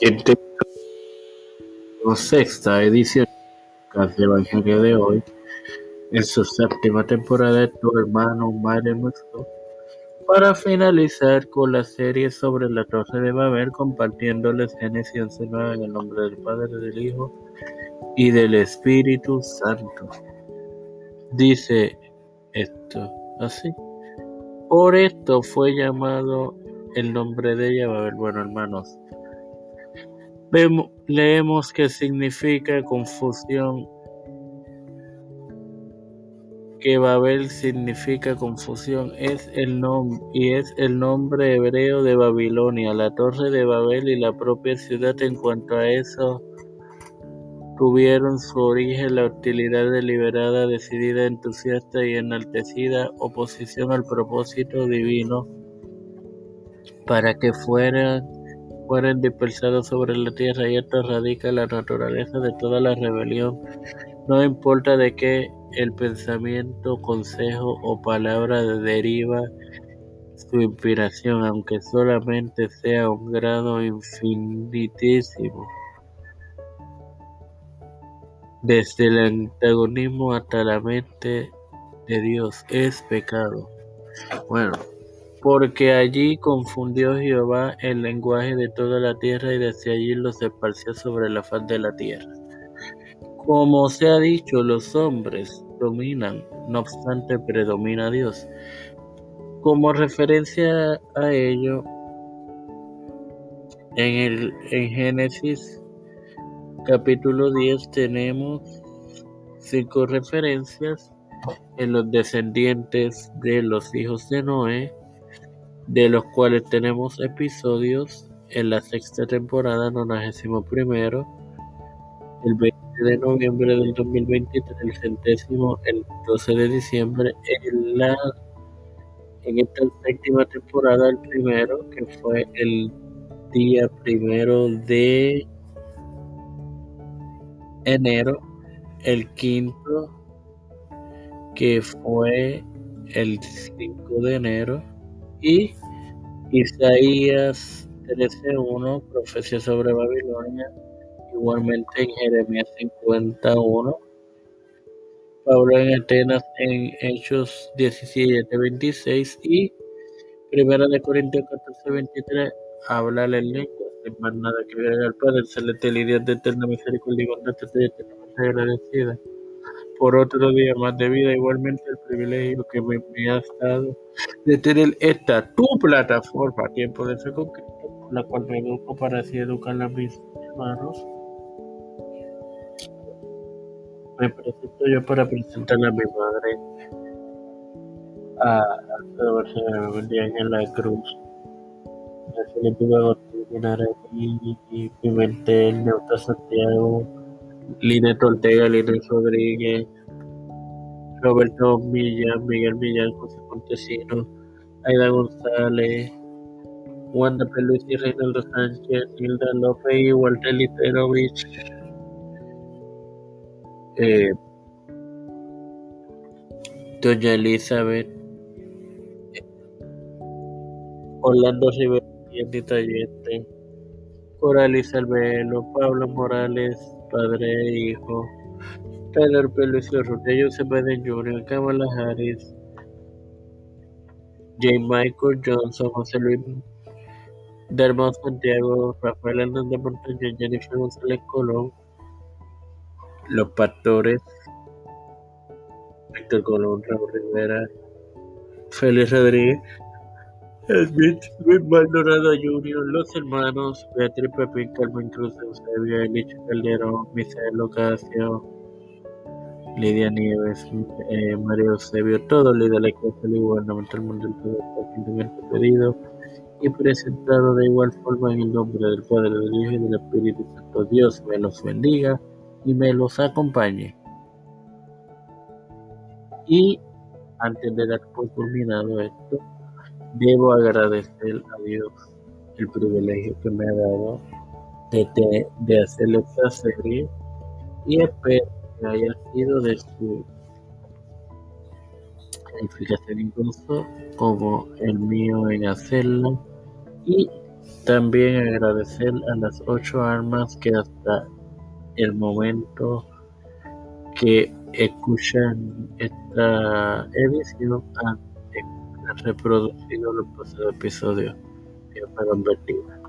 Gente, sexta edición del Evangelio de hoy, en su séptima temporada de tu hermano Madre nuestro, para finalizar con la serie sobre la Torre de Babel, compartiéndoles Génesis 11.9 en el nombre del Padre, del Hijo y del Espíritu Santo. Dice esto así. Por esto fue llamado el nombre de ella Babel. Bueno, hermanos, vemos, leemos que significa confusión, que Babel significa confusión, es el nombre y es el nombre hebreo de Babilonia, la torre de Babel y la propia ciudad en cuanto a eso tuvieron su origen la hostilidad deliberada, decidida, entusiasta y enaltecida oposición al propósito divino para que fueran, fueran dispersados sobre la tierra y esto radica la naturaleza de toda la rebelión. No importa de qué el pensamiento, consejo o palabra deriva su inspiración, aunque solamente sea un grado infinitísimo. Desde el antagonismo hasta la mente de Dios es pecado. Bueno, porque allí confundió Jehová el lenguaje de toda la tierra y desde allí los esparció sobre la faz de la tierra. Como se ha dicho, los hombres dominan, no obstante predomina Dios. Como referencia a ello, en, el, en Génesis capítulo 10 tenemos cinco referencias en los descendientes de los hijos de Noé, de los cuales tenemos episodios en la sexta temporada, 91 primero, el 20 de noviembre del 2023, el centésimo, el 12 de diciembre, en la en esta séptima temporada, el primero, que fue el día primero de enero, el quinto, que fue el 5 de enero, y Isaías 13.1, profecía sobre Babilonia, igualmente en Jeremías 51, Pablo en Atenas en Hechos 17.26 y Primera de Corintios 14.23 habla el lengua sin más nada que al Padre celestial y Dios de eterna misericordia y bondad, estoy eternamente agradecida por otro día más de vida, igualmente el privilegio que me, ha dado de tener esta tu plataforma, Tiempo de Fe Concreto, la cual me educo para así educar a mis hermanos. Me presento yo para presentar a mi madre, a Alfredo día en la Cruz, a Felipe Pimentel, Neuta Santiago, Linet Ortega, Linet Rodríguez, Roberto Millán, Miguel Millán, José Montesino, Aida González, Wanda Pelusi, y Reinaldo Sánchez, Hilda López y Walter Literovich. Eh, Doña Elizabeth, Orlando Rivera, Anita Allende, Coralis Albelo, Pablo Morales, padre e hijo, Tyler Pelucio Rutello Cepeda Jr., Kamala Harris, J. Michael Johnson, José Luis Dermot Santiago, Rafael Hernández Montaño, Jennifer González Colón, Los Pastores, Víctor Colón, Raúl Rivera, Félix Rodríguez, Smith, Luis Maldonado Jr., los hermanos Beatriz Pepín, Carmen Cruz, Eusebio, Elicho Calderón, Misael Ocasio, Lidia Nieves, eh, María Eusebio, todo líder de la Iglesia Gubernamental Mundial todo pedido y presentado de igual forma en el nombre del Padre, del Hijo y del Espíritu Santo. Dios me los bendiga y me los acompañe. Y antes de dar por culminado esto, Debo agradecer a Dios el privilegio que me ha dado de, de, hacer esta serie y espero que haya sido de su edificación incluso como el mío en hacerlo. Y También agradecer a las ocho almas que hasta el momento que escuchan esta edición han reproducido los pasados episodios para convertirla.